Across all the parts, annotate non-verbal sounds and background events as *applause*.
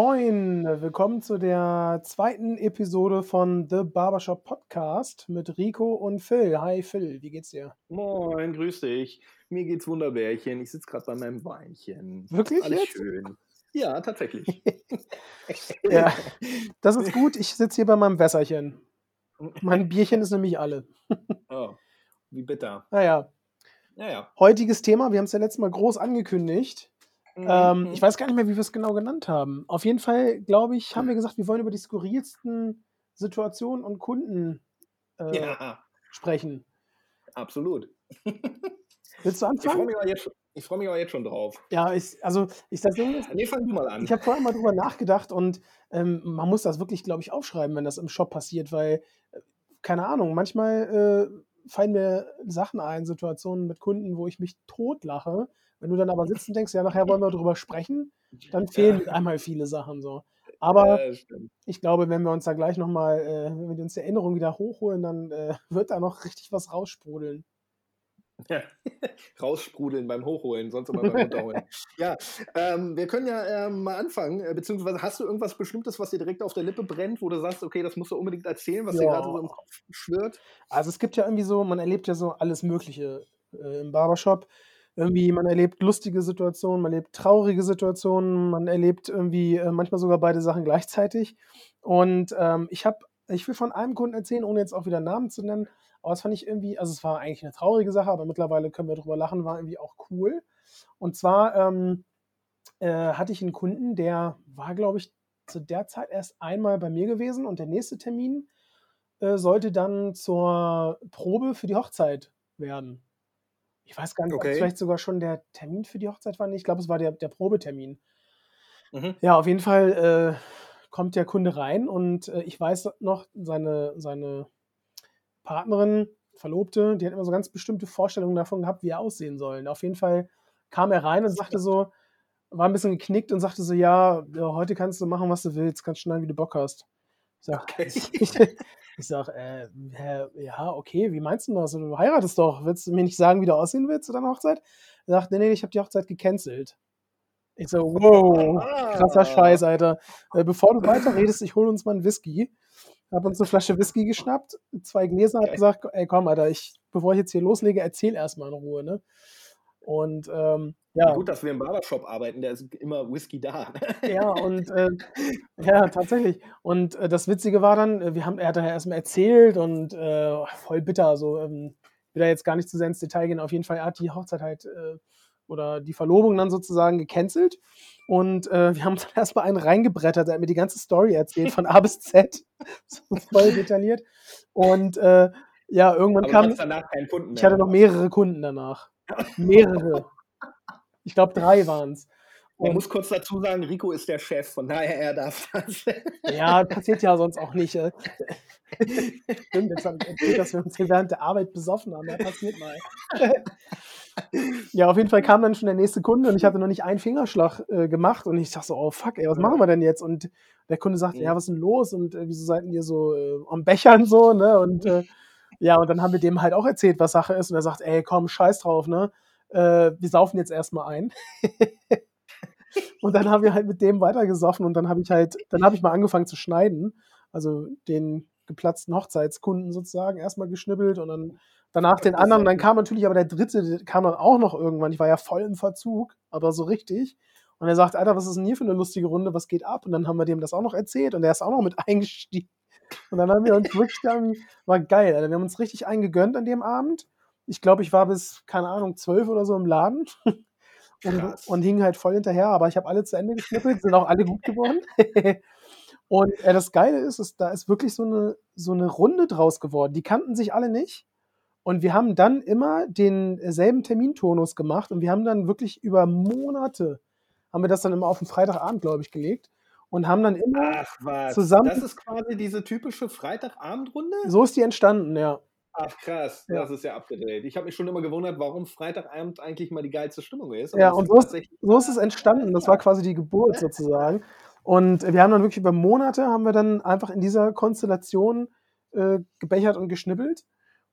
Moin, willkommen zu der zweiten Episode von The Barbershop Podcast mit Rico und Phil. Hi Phil, wie geht's dir? Moin, grüß dich. Mir geht's wunderbärchen. Ich sitze gerade bei meinem Weinchen. Wirklich Alles jetzt? schön. Ja, tatsächlich. *laughs* Ja, das ist gut. Ich sitze hier bei meinem Wässerchen. Mein Bierchen ist nämlich alle. *laughs* Oh, wie bitter. Naja, Ja, ja. heutiges Thema, wir haben es ja letztes Mal groß angekündigt. Ähm, Mhm. ich weiß gar nicht mehr, wie wir es genau genannt haben. Auf jeden Fall, glaube ich, haben wir gesagt, wir wollen über die skurrilsten Situationen und Kunden äh, ja, sprechen. absolut. Willst du Ich freue anfangen? mich, freu mich aber jetzt schon drauf. Ja, ich, also ich das Ding ist, Nee, fang du mal an. Ich habe vorher mal drüber nachgedacht und ähm, man muss das wirklich, glaube ich, aufschreiben, wenn das im Shop passiert, weil, äh, keine Ahnung, manchmal äh, fallen mir Sachen ein, Situationen mit Kunden, wo ich mich totlache. Wenn du dann aber sitzt und denkst, ja, nachher wollen wir drüber sprechen, dann *laughs* fehlen mit einmal viele Sachen so. Aber Ja, ich glaube, wenn wir uns da gleich nochmal, äh, wenn wir uns die Erinnerung wieder hochholen, dann äh, *laughs* wird da noch richtig was raussprudeln. Ja. *laughs* Raussprudeln beim Hochholen, sonst aber beim Runterholen. *laughs* ja, ähm, wir können ja ähm, mal anfangen. äh, Beziehungsweise hast du irgendwas Bestimmtes, was dir direkt auf der Lippe brennt, wo du sagst, okay, das musst du unbedingt erzählen, was dir Ja. gerade so im Kopf schwirrt? Also es gibt ja irgendwie so, man erlebt ja so alles Mögliche äh, im Barbershop. Irgendwie, man erlebt lustige Situationen, man erlebt traurige Situationen, man erlebt irgendwie äh, manchmal sogar beide Sachen gleichzeitig. Und ähm, ich habe, ich will von einem Kunden erzählen, ohne jetzt auch wieder Namen zu nennen, aber das fand ich irgendwie, also es war eigentlich eine traurige Sache, aber mittlerweile können wir drüber lachen, war irgendwie auch cool. Und zwar ähm, äh, hatte ich einen Kunden, der war, glaube ich, zu der Zeit erst einmal bei mir gewesen und der nächste Termin äh, sollte dann zur Probe für die Hochzeit werden. Ich weiß gar nicht, ob es Okay. vielleicht sogar schon der Termin für die Hochzeit war. Ich glaube, es war der, der Probetermin. Mhm. Ja, auf jeden Fall äh, kommt der Kunde rein und äh, ich weiß noch, seine, seine Partnerin, Verlobte, die hat immer so ganz bestimmte Vorstellungen davon gehabt, wie er aussehen soll. Auf jeden Fall kam er rein und sagte so, war ein bisschen geknickt und sagte so, ja, heute kannst du machen, was du willst, kannst schneiden, wie du Bock hast. Ich sag, Okay. ich, *laughs* ich sag äh, ja, okay, wie meinst du das? Du heiratest doch, willst du mir nicht sagen, wie du aussehen willst zu deiner Hochzeit? Er sagt, nee, nee, ich habe die Hochzeit gecancelt. Ich so, wow, krasser Ah. Scheiß, Alter. Äh, bevor du weiter redest, ich hole uns mal einen Whisky. Hab uns eine Flasche Whisky geschnappt, zwei Gläser, Okay. gesagt, ey komm, Alter, ich, bevor ich jetzt hier loslege, erzähl erstmal in Ruhe, ne? Und ähm, ja, Gut, dass wir im Barbershop arbeiten, da ist immer Whisky da. *laughs* ja, und äh, ja, tatsächlich. Und äh, das Witzige war dann, äh, wir haben, er hat dann erstmal erzählt und äh, voll bitter, also ähm, will da jetzt gar nicht zu sehr ins Detail gehen. Auf jeden Fall, er hat die Hochzeit halt äh, oder die Verlobung dann sozusagen gecancelt. Und äh, wir haben uns *laughs* dann erstmal einen reingebrettert, er hat mir die ganze Story erzählt, von A bis Z. *laughs* so voll detailliert. Und äh, ja, irgendwann Aber du kam. hattest danach keinen Kunden mehr. Ich hatte noch mehrere Kunden danach. Mehrere. Ich glaube, drei waren es. Man muss kurz dazu sagen, Rico ist der Chef, von daher er darf das. Ja, passiert ja sonst auch nicht. äh. *laughs* Stimmt, jetzt habe ich erzählt, dass wir uns hier während der Arbeit besoffen haben. Ja, passiert mal. Ja, auf jeden Fall kam dann schon der nächste Kunde und ich hatte noch nicht einen Fingerschlag äh, gemacht und ich dachte so, oh fuck, ey, was machen wir denn jetzt? Und der Kunde sagte, Mhm. ja, was ist denn los? Und äh, wieso seid ihr so äh, am Bechern so, ne? Und äh, ja, und dann haben wir dem halt auch erzählt, was Sache ist. Und er sagt, ey, komm, scheiß drauf, ne? Äh, wir saufen jetzt erstmal ein. *laughs* und dann haben wir halt mit dem weitergesoffen und dann habe ich halt, dann habe ich mal angefangen zu schneiden. Also den geplatzten Hochzeitskunden sozusagen erstmal geschnibbelt und dann danach den anderen. Dann kam natürlich aber der dritte, der kam dann auch noch irgendwann. Ich war ja voll im Verzug, aber so richtig. Und er sagt, Alter, was ist denn hier für eine lustige Runde? Was geht ab? Und dann haben wir dem das auch noch erzählt und der ist auch noch mit *laughs* eingestiegen. Und dann haben wir uns wirklich war geil, Alter. Wir haben uns richtig eingegönnt an dem Abend. Ich glaube, ich war bis, keine Ahnung, zwölf oder so im Laden *laughs* und, und hing halt voll hinterher, aber ich habe alle zu Ende geschnippelt, sind auch alle gut geworden. *laughs* und äh, das Geile ist, ist, da ist wirklich so eine, so eine Runde draus geworden. Die kannten sich alle nicht. Und wir haben dann immer denselben Termintonus gemacht und wir haben dann wirklich über Monate, haben wir das dann immer auf den Freitagabend, glaube ich, gelegt und haben dann immer. Zusammen- Das ist quasi diese typische Freitagabendrunde? so ist die entstanden, ja. Ach krass, Ja. das ist ja abgedreht. Ich habe mich schon immer gewundert, warum Freitagabend eigentlich mal die geilste Stimmung ist. aber Ja, das und so ist, so ist es entstanden. Das war quasi die Geburt sozusagen. Und wir haben dann wirklich über Monate haben wir dann einfach in dieser Konstellation äh, gebechert und geschnibbelt.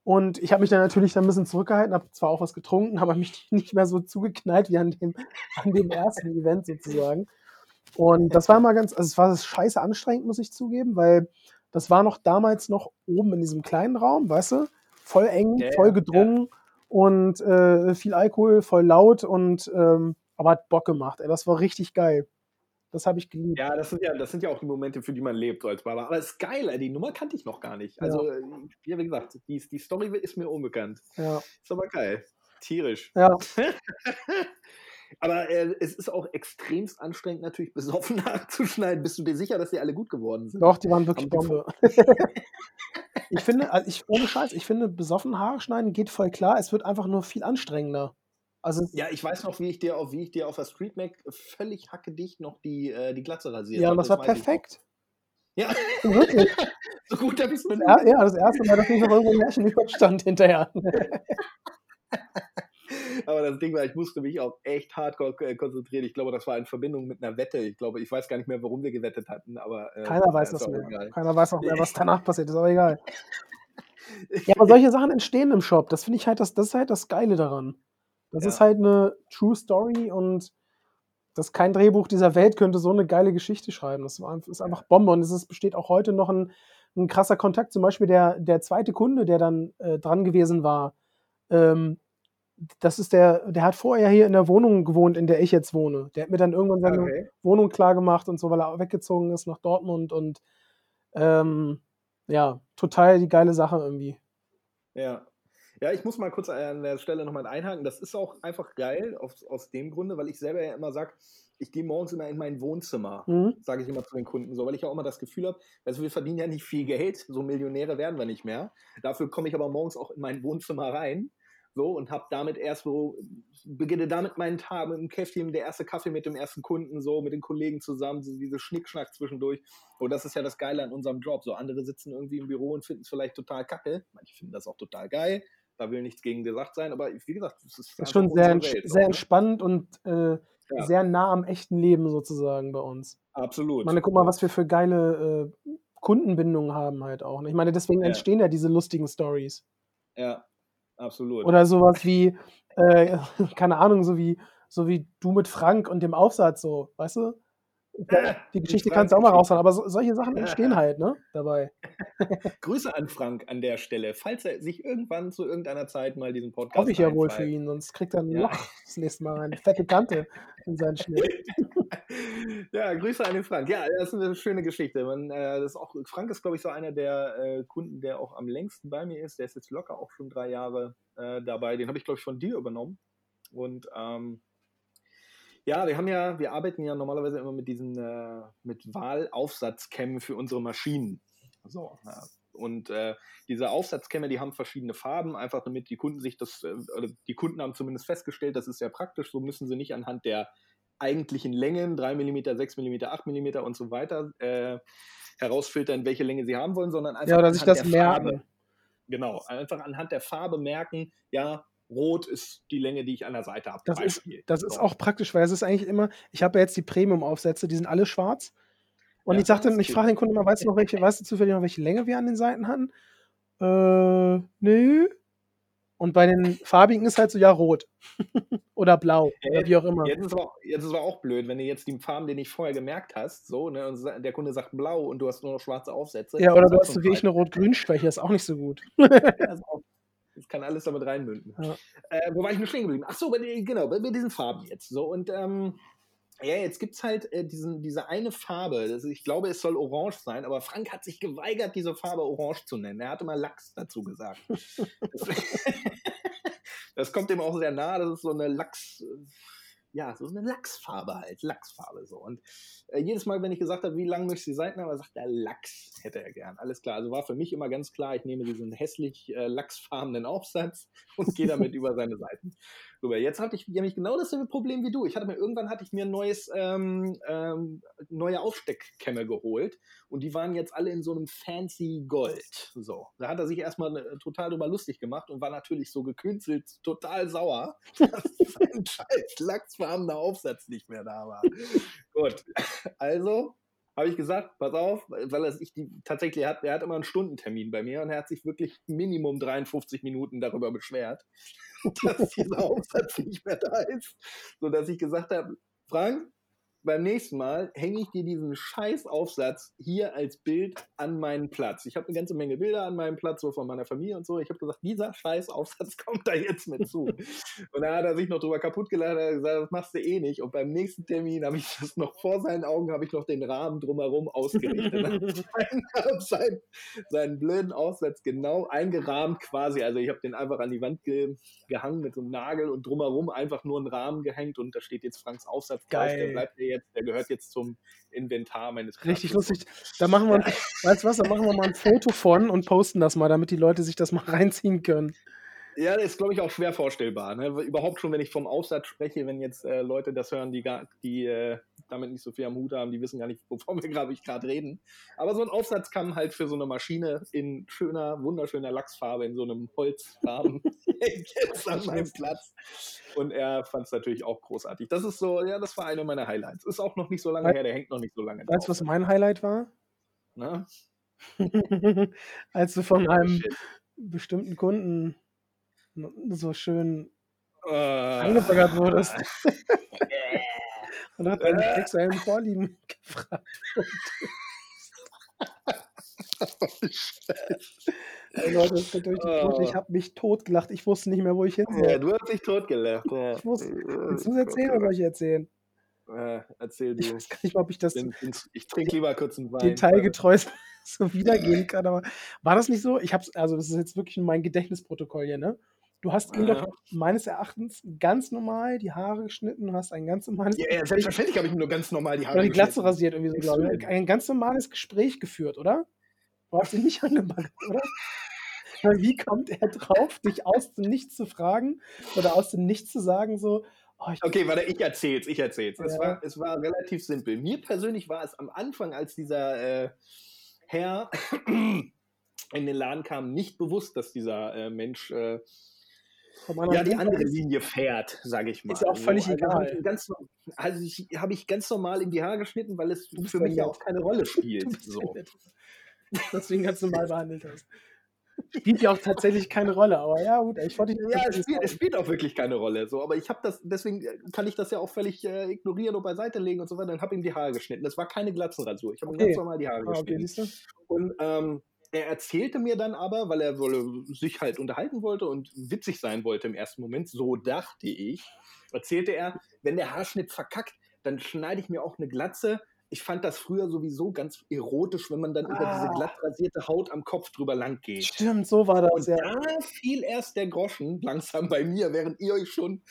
Und ich habe mich dann natürlich dann ein bisschen zurückgehalten, habe zwar auch was getrunken, *laughs* aber mich nicht mehr so zugeknallt wie an dem, an dem ersten Event sozusagen. Und das war mal ganz, also es war scheiße anstrengend, muss ich zugeben, weil das war noch damals noch oben in diesem kleinen Raum, weißt du? Voll eng, Ja, voll gedrungen und äh, viel Alkohol, voll laut und ähm, aber hat Bock gemacht. Ey, das war richtig geil. Das habe ich geliebt. Ja, das sind ja, das sind ja auch die Momente, für die man lebt als Barber. Aber es ist geil, die Nummer kannte ich noch gar nicht. Also, äh, ja, wie gesagt, die, die Story ist mir unbekannt. Ja. Ist aber geil. Tierisch. ja. *laughs* Aber äh, es ist auch extremst anstrengend, natürlich besoffen *laughs* nachzuschneiden. Bist du dir sicher, dass die alle gut geworden sind? Doch, die waren wirklich Bombe. *laughs* ich finde, also ich, ohne Scheiß, ich finde, besoffen Haare schneiden geht voll klar. Es wird einfach nur viel anstrengender. Also, Ja, ich weiß noch, wie ich dir auf, wie ich dir auf der Street Mac völlig hackedicht noch die, äh, die Glatze rasiert ja, und das war ich noch. perfekt. Ja, *laughs* Wirklich. *laughs* so gut habe ich es Ja, ja, das erste Mal, dass ich noch irgendwo Märchen überstand hinterher. *laughs* Aber das Ding war, ich musste mich auch echt hardcore äh, konzentrieren. Ich glaube, das war in Verbindung mit einer Wette. Ich glaube, ich weiß gar nicht mehr, warum wir gewettet hatten, aber äh, Keiner weiß das mehr. egal. Keiner weiß auch mehr, was danach passiert ist, aber egal. Ja, aber solche Sachen entstehen im Shop. Das finde ich halt, das, das ist halt das Geile daran. Das Ja. ist halt eine True Story und das kein Drehbuch dieser Welt könnte so eine geile Geschichte schreiben. Das war, ist einfach Bombe und es ist, besteht auch heute noch ein, ein krasser Kontakt. Zum Beispiel der, der zweite Kunde, der dann äh, dran gewesen war, ähm, das ist der, der hat vorher hier in der Wohnung gewohnt, in der ich jetzt wohne. Der hat mir dann irgendwann seine Okay. Wohnung klar gemacht und so, weil er weggezogen ist nach Dortmund und ähm, ja, total die geile Sache irgendwie. Ja. Ja, ich muss mal kurz an der Stelle nochmal einhaken. Das ist auch einfach geil, aus, aus dem Grunde, weil ich selber ja immer sage, ich gehe morgens immer in mein Wohnzimmer, Mhm. sage ich immer zu den Kunden so, weil ich auch immer das Gefühl habe, also wir verdienen ja nicht viel Geld, so Millionäre werden wir nicht mehr. Dafür komme ich aber morgens auch in mein Wohnzimmer rein. So, und habe damit erst so, beginne damit meinen Tag mit dem Käffchen, der erste Kaffee mit dem ersten Kunden, so, mit den Kollegen zusammen, so diese Schnickschnack zwischendurch. Und das ist ja das Geile an unserem Job. So, andere sitzen irgendwie im Büro und finden es vielleicht total kacke. Manche finden das auch total geil. Da will nichts gegen gesagt sein, aber wie gesagt, es ist, Das ist schon sehr, ents Welt, sehr ne? entspannt und äh, Ja. sehr nah am echten Leben sozusagen bei uns. Absolut. Ich meine, guck mal, was wir für geile äh, Kundenbindungen haben halt auch. ne? Ich meine, deswegen Ja. entstehen ja diese lustigen Stories. Ja, absolut. Oder sowas wie, äh, *laughs* keine Ahnung, so wie, so wie du mit Frank und dem Aufsatz so, weißt du? Die Geschichte kannst du auch mal raushauen, aber so, solche Sachen entstehen halt, ne? Dabei. *laughs* Grüße an Frank an der Stelle, falls er sich irgendwann zu irgendeiner Zeit mal diesen Podcast Hoffe ich ja wohl für ihn, sonst kriegt er ein. Loch das nächste Mal rein. Fette Kante in seinen Schnitt. *laughs* ja, Grüße an den Frank. Ja, das ist eine schöne Geschichte. Man, äh, das ist auch, Frank ist, glaube ich, so einer der äh, Kunden, der auch am längsten bei mir ist. Der ist jetzt locker auch schon drei Jahre äh, dabei. Den habe ich, glaube ich, von dir übernommen. Und ähm, ja, wir haben ja, wir arbeiten ja normalerweise immer mit diesen, äh, mit Wahlaufsatzkämmen für unsere Maschinen. So, ja. Und äh, diese Aufsatzkämme, die haben verschiedene Farben, einfach damit die Kunden sich das, äh, oder die Kunden haben zumindest festgestellt, das ist sehr praktisch, so müssen sie nicht anhand der eigentlichen Längen, 3 mm, 6 mm, 8 mm und so weiter, äh, herausfiltern, welche Länge sie haben wollen, sondern einfach Ja, oder sich anhand das der Farbe. merken. Genau, einfach anhand der Farbe merken, ja, rot ist die Länge, die ich an der Seite habe. Das ist, das ist So. auch praktisch, weil es ist eigentlich immer, ich habe ja jetzt die Premium-Aufsätze, die sind alle schwarz. Und Ja, ich sagte, ist ich frage den Kunden immer, weißt du noch welche, weißt du zufällig noch, welche Länge wir an den Seiten hatten? Äh, nö. Und bei den farbigen ist halt so, ja, rot. *laughs* oder blau. Oder wie auch immer. Jetzt ist, aber, auch- jetzt ist aber auch blöd, wenn du jetzt die Farben, die nicht vorher gemerkt hast, so, ne, und der Kunde sagt blau und du hast nur noch schwarze Aufsätze. Ja, oder ist du hast so wie ich eine Rot-Grün-Schwäche, ist auch nicht so gut. Das, ist auch, das kann alles damit reinmünden. Ja. Äh, wo war ich nur stehen geblieben? Ach so, bei, genau, bei, bei diesen Farben jetzt. So, und ähm, ja, jetzt gibt es halt äh, diesen, diese eine Farbe. Das, ich glaube, es soll orange sein, aber Frank hat sich geweigert, diese Farbe orange zu nennen. Er hatte mal Lachs dazu gesagt. *laughs* das, *laughs* das kommt ihm auch sehr nah. Das ist so eine Lachs. Ja, so eine Lachsfarbe halt, Lachsfarbe so. Und äh, jedes Mal, wenn ich gesagt habe, wie lang möchte ich die Seiten haben, sagt er Lachs, hätte er gern. Alles klar. Also war für mich immer ganz klar, ich nehme diesen hässlich äh, lachsfarbenen Aufsatz und gehe damit *laughs* über seine Seiten rüber. Jetzt hatte ich nämlich genau dasselbe Problem wie du. Ich hatte mir irgendwann hatte ich mir ein neues ähm, ähm, neue Aufsteckkämme geholt und die waren jetzt alle in so einem fancy Gold. So, da hat er sich erstmal äh, total drüber lustig gemacht und war natürlich so gekünstelt, total sauer, *laughs* dass sein scheiß lachsfarbener Aufsatz nicht mehr da war. Gut, also habe ich gesagt, pass auf, weil er sich die, tatsächlich hat, er hat immer einen Stundentermin bei mir und er hat sich wirklich Minimum 53 Minuten darüber beschwert, *laughs* dass dieser Aufsatz nicht mehr da ist, sodass ich gesagt habe, Frank, beim nächsten Mal hänge ich dir diesen scheiß Aufsatz hier als Bild an meinen Platz. Ich habe eine ganze Menge Bilder an meinem Platz, so von meiner Familie und so. Ich habe gesagt, dieser scheiß Aufsatz *laughs* kommt da jetzt mit zu. und da hat er sich noch drüber kaputt geladen, hat gesagt, das machst du eh nicht. Und beim nächsten Termin habe ich das noch vor seinen Augen, habe ich noch den Rahmen drumherum ausgerichtet. *laughs* habe seinen, seinen blöden Aufsatz genau eingerahmt quasi. Also ich habe den einfach an die Wand ge gehangen mit so einem Nagel und drumherum einfach nur einen Rahmen gehängt und da steht jetzt Franks Aufsatz Geil. drauf. Der bleibt mir jetzt, der gehört jetzt zum Inventar meines Richtig Platzes. lustig. Da machen wir, *laughs* weißt was, da machen wir mal ein Foto von und posten das mal, damit die Leute sich das mal *laughs* reinziehen können. Ja, das ist, glaube ich, auch schwer vorstellbar. Ne? Überhaupt schon, wenn ich vom Aufsatz spreche, wenn jetzt äh, Leute das hören, die, gar, die äh, damit nicht so viel am Hut haben, die wissen gar nicht, wovon wir, glaube ich, gerade reden. Aber so ein Aufsatz kam halt für so eine Maschine in schöner, wunderschöner Lachsfarbe, in so einem Holzrahmen *laughs* jetzt an meinem Platz. Und er fand es natürlich auch großartig. Das ist so, ja, das war eine meiner Highlights. Ist auch noch nicht so lange her, der hängt noch nicht so lange Weißt du, was mein Highlight war? Ne? *laughs* Als du von einem Shit. bestimmten Kunden so schön Äh, angebaggert wurdest *laughs* und hat deine sexuellen Vorlieben *laughs* gefragt. Ey, Leute, das geht durch die Oh. Quote. Ich habe mich totgelacht. Ich wusste nicht mehr, wo ich hin ja, soll. du hast dich totgelacht. Ja. Ich wusste- Willst du es erzählen oder soll ich erzählen? Äh, erzähl Ich du. weiß gar nicht ob ich das bin, bin, ich trinke lieber kurz einen Wein. detailgetreu *laughs* so wiedergehen kann. Aber war das nicht so? Ich hab's, also das ist jetzt wirklich mein Gedächtnisprotokoll hier, ne? Du hast ihm Ja. doch meines Erachtens ganz normal die Haare geschnitten hast ein ganz normales Ja, ja, selbstverständlich habe ich nur ganz normal die Haare oder die Glatze geschnitten. rasiert irgendwie so, glaube ich. Ein ganz normales Gespräch geführt, oder? Du hast ihn nicht *laughs* angebaggert, oder? Wie kommt er drauf, dich aus dem Nichts zu fragen oder aus dem Nichts zu sagen, so, oh, Okay, warte, ich erzähl's, ich erzähl's. Es, Ja. war, es war relativ simpel. Mir persönlich war es am Anfang, als dieser äh, Herr *clears throat* in den Laden kam, nicht bewusst, dass dieser äh, Mensch äh, ja die andere Linie fährt, sage ich mal. Ist ja auch völlig also egal. Ich ganz, also ich, habe ich ganz normal in die Haare geschnitten, weil es Du für mich ja auch keine Rolle spielt. *laughs* Du so. ja nett. Deswegen ganz normal behandelt hast. Spielt ja auch tatsächlich keine Rolle, aber ja, gut, ich wollte dich Ja, es spielt, es spielt auch wirklich keine Rolle. So, aber ich habe das, deswegen kann ich das ja auch völlig äh, ignorieren und beiseite legen und so weiter. Dann habe ihm die Haare geschnitten. Das war keine Glatzenrasur. Ich habe ihm Okay. ganz normal die Haare Ah, okay, geschnitten. siehst du? Und ähm, er erzählte mir dann aber, weil er sich halt unterhalten wollte und witzig sein wollte im ersten Moment, so dachte ich, erzählte er, wenn der Haarschnitt verkackt, dann schneide ich mir auch eine Glatze. Ich fand das früher sowieso ganz erotisch, wenn man dann über diese Ah. glatt rasierte Haut am Kopf drüber lang geht. Stimmt, so war das, Und ja. da fiel erst der Groschen langsam bei mir, während ihr euch schon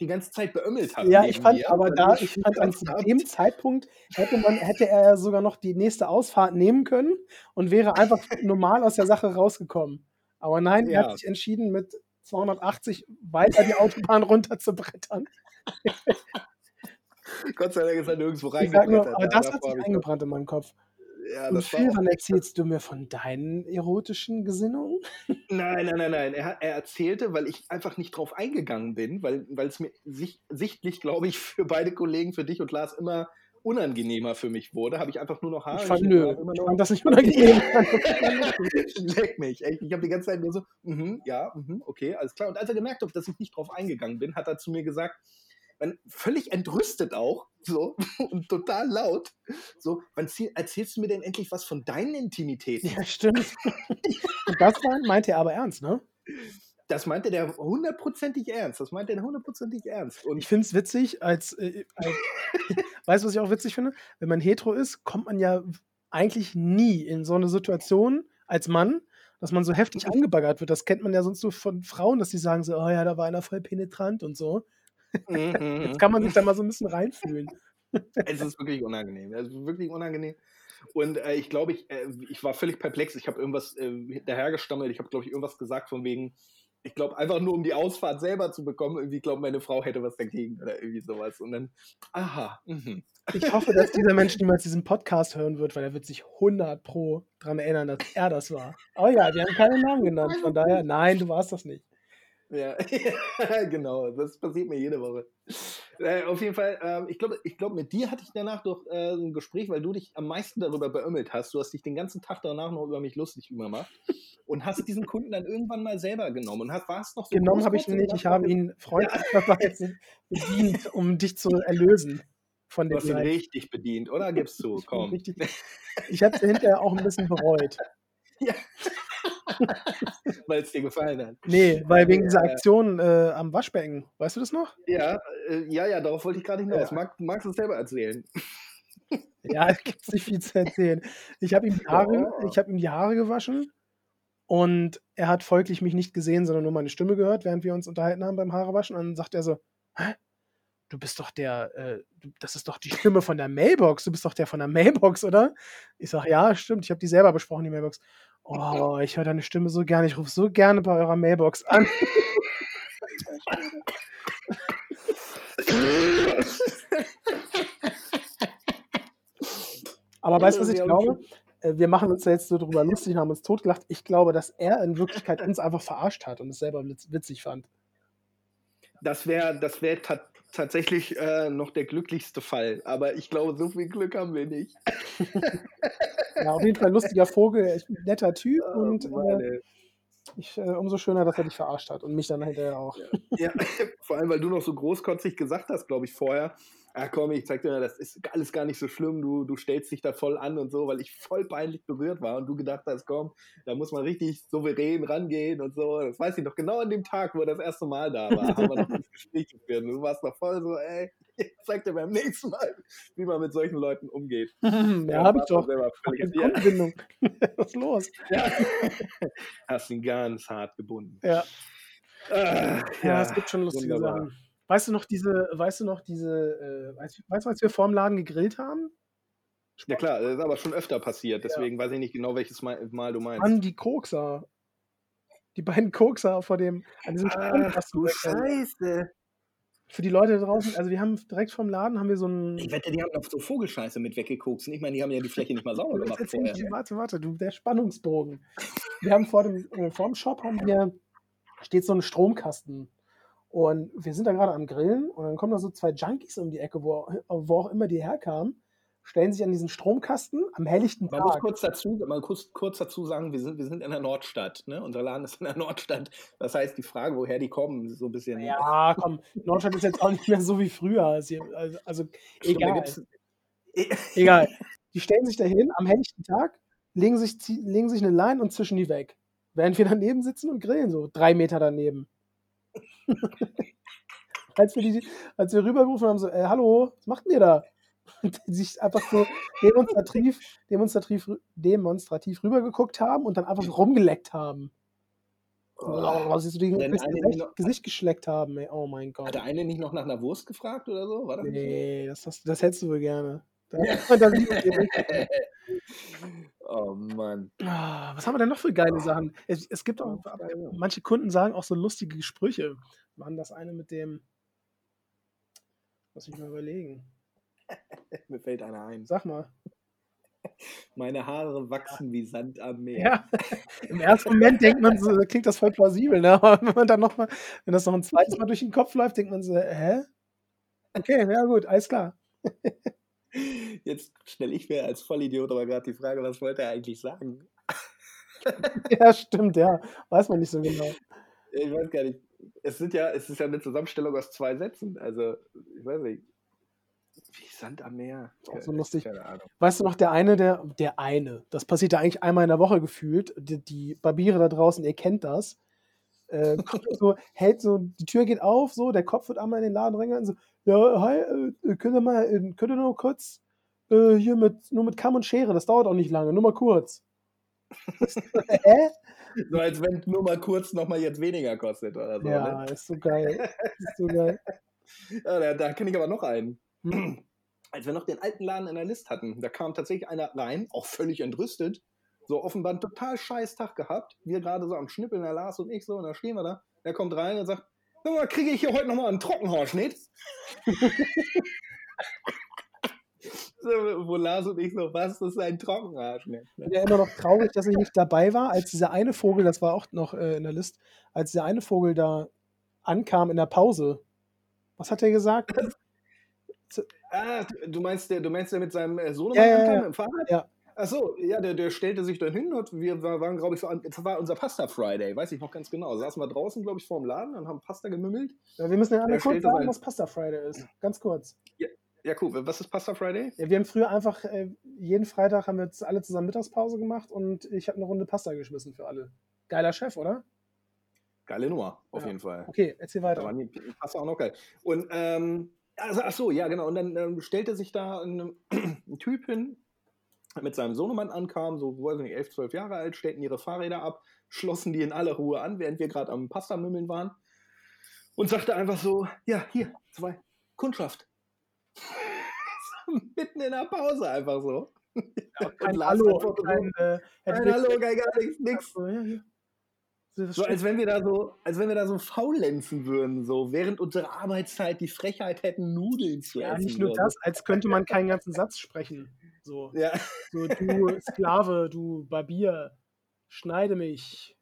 die ganze Zeit beömmelt habt. Ja, ich fand mir, aber da, ich fand an dem Zeitpunkt hätte man, hätte er ja sogar noch die nächste Ausfahrt nehmen können und wäre einfach normal aus der Sache rausgekommen. Aber nein, er Ja. hat sich entschieden, mit 280 weiter die Autobahn *laughs* runter zu brettern. Gott sei Dank ist er nirgendwo reingebrettert. aber da. das hat sich eingebrannt in meinem Kopf. Ja, Und auch wann erzählst du mir von deinen erotischen Gesinnungen? Nein, nein, nein, nein. Er, er erzählte, weil ich einfach nicht drauf eingegangen bin, weil, weil es mir sich, sichtlich, glaube ich, für beide Kollegen, für dich und Lars immer unangenehmer für mich wurde, habe ich einfach nur noch Haare. Ich fand, nö, ich noch- fand das nicht unangenehm. *laughs* Leck mich, echt. Ich habe die ganze Zeit nur so, mhm, ja, mhm, okay, alles klar. Und als er gemerkt hat, dass ich nicht drauf eingegangen bin, hat er zu mir gesagt, man, völlig entrüstet auch, so, *laughs* und total laut, so, wann erzählst du mir denn endlich was von deinen Intimitäten? ja, stimmt. *laughs* Und das meinte er aber ernst, ne? Das meinte der hundertprozentig ernst. Das meinte der hundertprozentig ernst. Und Ich finde es witzig, als, äh, als *laughs* weißt du, was ich auch witzig finde? Wenn man hetero ist, kommt man ja eigentlich nie in so eine Situation als Mann, dass man so heftig angebaggert wird. Das kennt man ja sonst nur von Frauen, dass sie sagen so, oh ja, da war einer voll penetrant und so. *laughs* Jetzt kann man sich da mal so ein bisschen reinfühlen. es ist wirklich unangenehm. Es ist wirklich unangenehm. Und äh, ich glaube, ich, äh, ich war völlig perplex. Ich habe irgendwas äh, hinterhergestammelt. Ich habe, glaube ich, irgendwas gesagt von wegen, ich glaube, einfach nur um die Ausfahrt selber zu bekommen, irgendwie glaube meine Frau hätte was dagegen oder irgendwie sowas. Und dann, aha, mhm. Ich hoffe, dass dieser Mensch niemals diesen Podcast hören wird, weil er wird sich 100 pro dran erinnern, dass er das war. Oh ja, wir haben keinen Namen genannt. Von daher, nein, du warst das nicht. Ja, *laughs* genau. Das passiert mir jede Woche. Äh, auf jeden Fall, ähm, ich glaube, ich glaub, mit dir hatte ich danach doch äh, ein Gespräch, weil du dich am meisten darüber beömmelt hast. Du hast dich den ganzen Tag danach noch über mich lustig gemacht und hast diesen Kunden dann irgendwann mal selber genommen und hast, warst noch so Genommen habe ich ihn nicht. Ich habe *laughs* ihn freundlich bedient, um dich zu erlösen. von Du dem hast ihn richtig bedient, oder? Gib's zu, Ich bin komm. richtig ich habe es hinterher auch 'n bisschen bereut. *laughs* Weil's dir gefallen hat. Ne, weil wegen dieser. Aktion, äh, am Waschbecken. Weißt du das noch? Ja, äh, ja, ja, darauf wollte ich grade hinaus. Ja. Mag magst du's selber erzählen? Ja, da gibt's nicht viel zu erzählen. Ich habe ihm die Haare Oh. ich habe ihm die Haare gewaschen und er hat folglich mich nicht gesehen, sondern nur meine Stimme gehört, während wir uns unterhalten haben beim Haarewaschen. Und dann sagt er so: „Hä? Du bist doch der, äh du das ist doch die Stimme von der Mailbox. Du bist doch der von der Mailbox, oder?“ Ich sage: „Ja, stimmt, ich habe die selber besprochen, die Mailbox.“ „Oh, ich höre deine Stimme so gerne. Ich rufe so gerne bei eurer Mailbox an.“ Aber weißt du, was ich Ja, glaube? Äh, wir machen uns da jetzt so drüber lustig und haben uns totgelacht. Ich glaube, dass er in Wirklichkeit uns einfach verarscht hat und es selber witz witzig fand. Das wäre das wäre ta tatsächlich, äh, noch der glücklichste Fall, aber ich glaube, so viel Glück haben wir nicht. *laughs* Ja, auf jeden Fall lustiger Vogel, netter Typ Oh und, äh, ich äh, umso schöner, dass er dich verarscht hat und mich dann hinterher auch. Ja, *laughs* vor allem, weil du noch so großkotzig gesagt hast, glaube ich, vorher: „Ah komm, ich zeige dir mal, das ist alles gar nicht so schlimm. Du du stellst dich da voll an und so“, weil ich voll peinlich berührt war und du gedacht hast: „Komm, da muss man richtig souverän rangehen und so.“ Das weiß ich noch, genau an dem Tag, wo er das erste Mal da war, haben wir noch *laughs* das Gespräch geführt du warst noch voll so: „Ey, *laughs* ich zeige dir beim nächsten Mal, wie man mit solchen Leuten umgeht.“ *laughs* Ja, habe ich doch. Hab ja. Was ist los? Ja. Hast ihn ganz hart gebunden. Ja. Ah, Ja, es gibt schon lustige wunderbar. Sachen. Weißt du noch diese weißt du noch diese, äh weißt du, als wir vorm Laden gegrillt haben? Ja klar, das ist aber schon öfter passiert, Ja. deswegen weiß ich nicht genau, welches Mal Mal du meinst. Mann, die Kokser. Die beiden Kokser vor dem an diesem Strandkasten du Scheiße. Für die Leute da draußen also, wir haben direkt vorm Laden haben wir so 'n Ich wette, die haben noch so Vogelscheiße mit weggekokst. Ich meine, die haben ja die Fläche nicht mal sauber gemacht vorher. dir warte, warte, du, der Spannungsbogen. Wir haben vor dem äh, vorm Shop haben wir steht so 'n Stromkasten. Und wir sind da grade am Grillen und dann kommen da so 2 Junkies um die Ecke, wo wo auch immer die herkamen, stellen sich an diesen Stromkasten am helllichten Man muss Tag. kurz dazu mal kurz kurz dazu sagen, wir sind wir sind in der Nordstadt, ne? Unser Laden ist in der Nordstadt. Das heißt, die Frage, woher die kommen, ist so 'n bisschen Ja, komm, Nordstadt ist jetzt auch nicht mehr so wie früher. Also also egal. gibt's Egal. Die stellen sich dahin am helllichten Tag, legen sich legen sich 'ne Line und zischen die weg. Während wir daneben sitzen und grillen, so 3 Meter daneben. *laughs* Als wir die als wir rübergerufen haben, so: „Äh, hallo, was macht ihr da?“ *laughs* Und sich einfach so demonstrativ demonstrativ demonstrativ rübergeguckt haben und dann einfach so rumgeleckt haben. Oh. Siehst du, die Wenn das eine Gesicht noch Gesicht geschleckt haben, ey. Oh mein Hat Gott. der eine nicht noch nach 'ner Wurst gefragt oder so? War das nicht so? Ne, das hast das hättest du wohl gerne. *laughs* Oh Mann. Ah, was haben wir denn noch für geile Sachen? Es es gibt auch manche Kunden sagen auch so lustige Sprüche. Hatten das eine mit dem lass mich mal überlegen. *laughs* Mir fällt einer ein. Sag mal. Meine Haare wachsen wie Sand am Meer. Ja, *laughs* im ersten Moment denkt man so klingt das voll plausibel, ne? Aber wenn man dann noch mal wenn das noch 'n zweites Mal durch den Kopf läuft, denkt man so: „Hä? Okay, ja gut, alles klar.“ Jetzt stelle ich mir als Vollidiot aber grad die Frage, was wollte er eigentlich sagen? *laughs* Ja, stimmt, ja. Weiß man nicht so genau. Ich weiß gar nicht. Es sind ja es ist ja 'ne Zusammenstellung aus 2 Sätzen. Also, ich weiß nicht. Wie Sand am Meer. Auch so lustig. Keine Ahnung. Weißt du noch, der eine, der der eine, das passiert ja eigentlich einmal in der Woche gefühlt. D die Barbiere da draußen, ihr kennt das. Äh, *laughs* so, hält so die Tür geht auf, so, der Kopf wird einmal in den Laden reingehalten, so: „Ja, hi, äh, könnt ihr mal äh, könnt ihr nur kurz, äh, hier mit nur mit Kamm und Schere, das dauert auch nicht lange, nur mal kurz.“ *laughs* Hä? So als wenn nur mal kurz noch mal jetzt weniger kostet oder so, Ja, ne? ist so geil. Ist so geil. *laughs* Ja, da da kenne ich aber noch einen. *clears throat* Als wir noch den alten Laden in der List hatten, da kam tatsächlich einer rein, auch völlig entrüstet, so offenbar 'n total scheiß Tag gehabt. Wir grade so am Schnippeln, der Lars und ich so, und da stehen wir da. Er kommt rein und sagt: „Sag mal, kriege ich hier heute noch mal 'n Trockenhaarschnitt?“ So, *laughs* wo Lars und ich so: „Was ist ein Trockenhaarschnitt?“ Ich bin ja immer noch traurig, dass ich nicht dabei war, als dieser eine Vogel das war auch noch, äh, in der List, als der eine Vogel da ankam in der Pause. Was hat der gesagt? *laughs* Ah, du meinst der du meinst der mit seinem, äh, Ja, Sohnemann ja, ankam ja. mit'm Fahrrad? Ja. Ach so, ja, der der stellte sich dann hin und wir wa waren, glaube ich, das war unser Pasta Friday, weiß ich noch ganz genau. Saßen wir draußen, glaube ich, vorm Laden und haben Pasta gemümmelt. Ja, wir müssen Er anderen kurz sagen, was Pasta Friday ist. Ganz kurz. Ja, Ja, cool. Was ist Pasta Friday? Ja, wir haben früher einfach, äh, jeden Freitag haben wir jetzt alle zusammen Mittagspause gemacht und ich habe eine Runde Pasta geschmissen für alle. Geiler Chef, oder? Geile Nummer, auf Ja. jeden Fall. Okay, erzähl Da weiter. waren die Pasta auch noch geil. Und, ähm, also, ach so, ja, genau. Und dann ähm, stellte sich da ein, *clears throat* ein Typ hin, mit seinem Sohnemann ankam, so, weiß ich nicht, 11, 12 Jahre alt, stellten ihre Fahrräder ab, schlossen die in aller Ruhe an, während wir gerade am Pasta-Mümmeln waren. Und sagte einfach so: Ja, hier, zwei, Kundschaft. *laughs* mitten in der Pause einfach so. Kein Lars Hallo, kein, äh, Kein Hallo, kein gar nichts, nix. So, ja, hier. So, als wenn wir da so, als wenn wir da so faulenzen würden, so während unserer Arbeitszeit die Frechheit hätten, Nudeln zu ja, essen. nicht nur das, als könnte man keinen ganzen Satz sprechen. So. Ja, so du Sklave, du Barbier, schneide mich.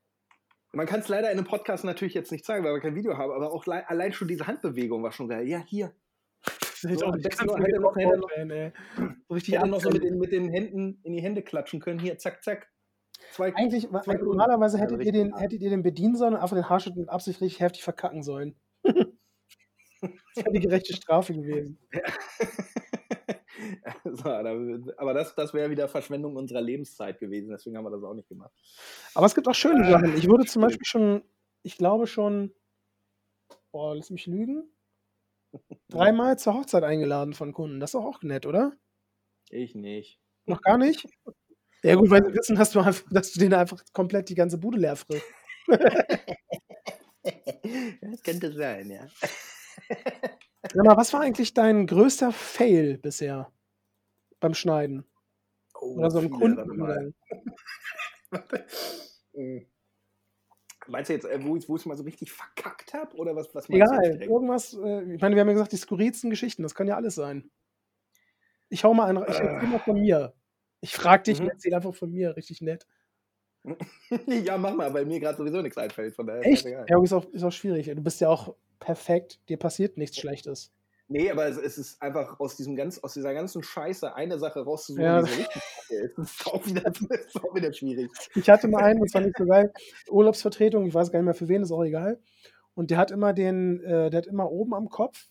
man kann es leider in einem Podcast natürlich jetzt nicht zeigen, weil wir kein Video haben, aber auch lei- allein schon diese Handbewegung war schon geil. Ja, hier. *laughs* Das hätte So, auch nicht noch- hätte noch- hätte noch- werden. So richtig Die hätten noch so mit den, mit den Händen in die Hände klatschen können. Hier, zack, zack. Zwei Eigentlich, zwei normalerweise Ja, hättet ihr, richtig den, hättet ihr den bedienen sollen und einfach den Haarschnitt mit Absicht richtig heftig verkacken sollen. *laughs* das wäre die gerechte Strafe gewesen. *laughs* so, aber das, das wäre wieder Verschwendung unserer Lebenszeit gewesen, deswegen haben wir das auch nicht gemacht. Aber es gibt auch schöne Ah, Sachen. Ich wurde zum. Beispiel schon, ich glaube schon, boah, lass mich lügen, dreimal zur Hochzeit eingeladen von Kunden. Das ist doch auch nett, oder? Ich nicht. Noch gar nicht? Ja gut, weil sie wissen, dass du, einfach, dass du denen einfach komplett die ganze Bude leer frisst. *laughs* Das könnte sein, ja. Sag mal, was war eigentlich dein größter Fail bisher beim Schneiden? Oh, Oder so ein viele, warte. *laughs* Meinst du jetzt, äh, wo ich es mal so richtig verkackt habe? Oder was, was meinst du Egal, direkt? irgendwas, äh, ich meine, wir haben ja gesagt, die skurrilsten Geschichten, das kann ja alles sein. Ich hau mal einen, ich erzähl mal von mir. Ich frag dich, Mhm. erzähl einfach von mir, richtig nett. *laughs* ja, mach mal, weil mir gerade sowieso nichts einfällt. Von daher ist Echt? egal. Ja, ist auch, ist auch schwierig. Du bist ja auch perfekt, dir passiert nichts Schlechtes. Nee, aber es, es ist einfach aus, diesem ganz, aus dieser ganzen Scheiße eine Sache rauszusuchen, Ja. die so richtig ist. Das ist auch wieder, das ist auch wieder schwierig. Ich hatte mal einen, das war nicht so geil, Urlaubsvertretung, ich weiß gar nicht mehr für wen, ist auch egal. Und der hat immer den, äh, der hat immer oben am Kopf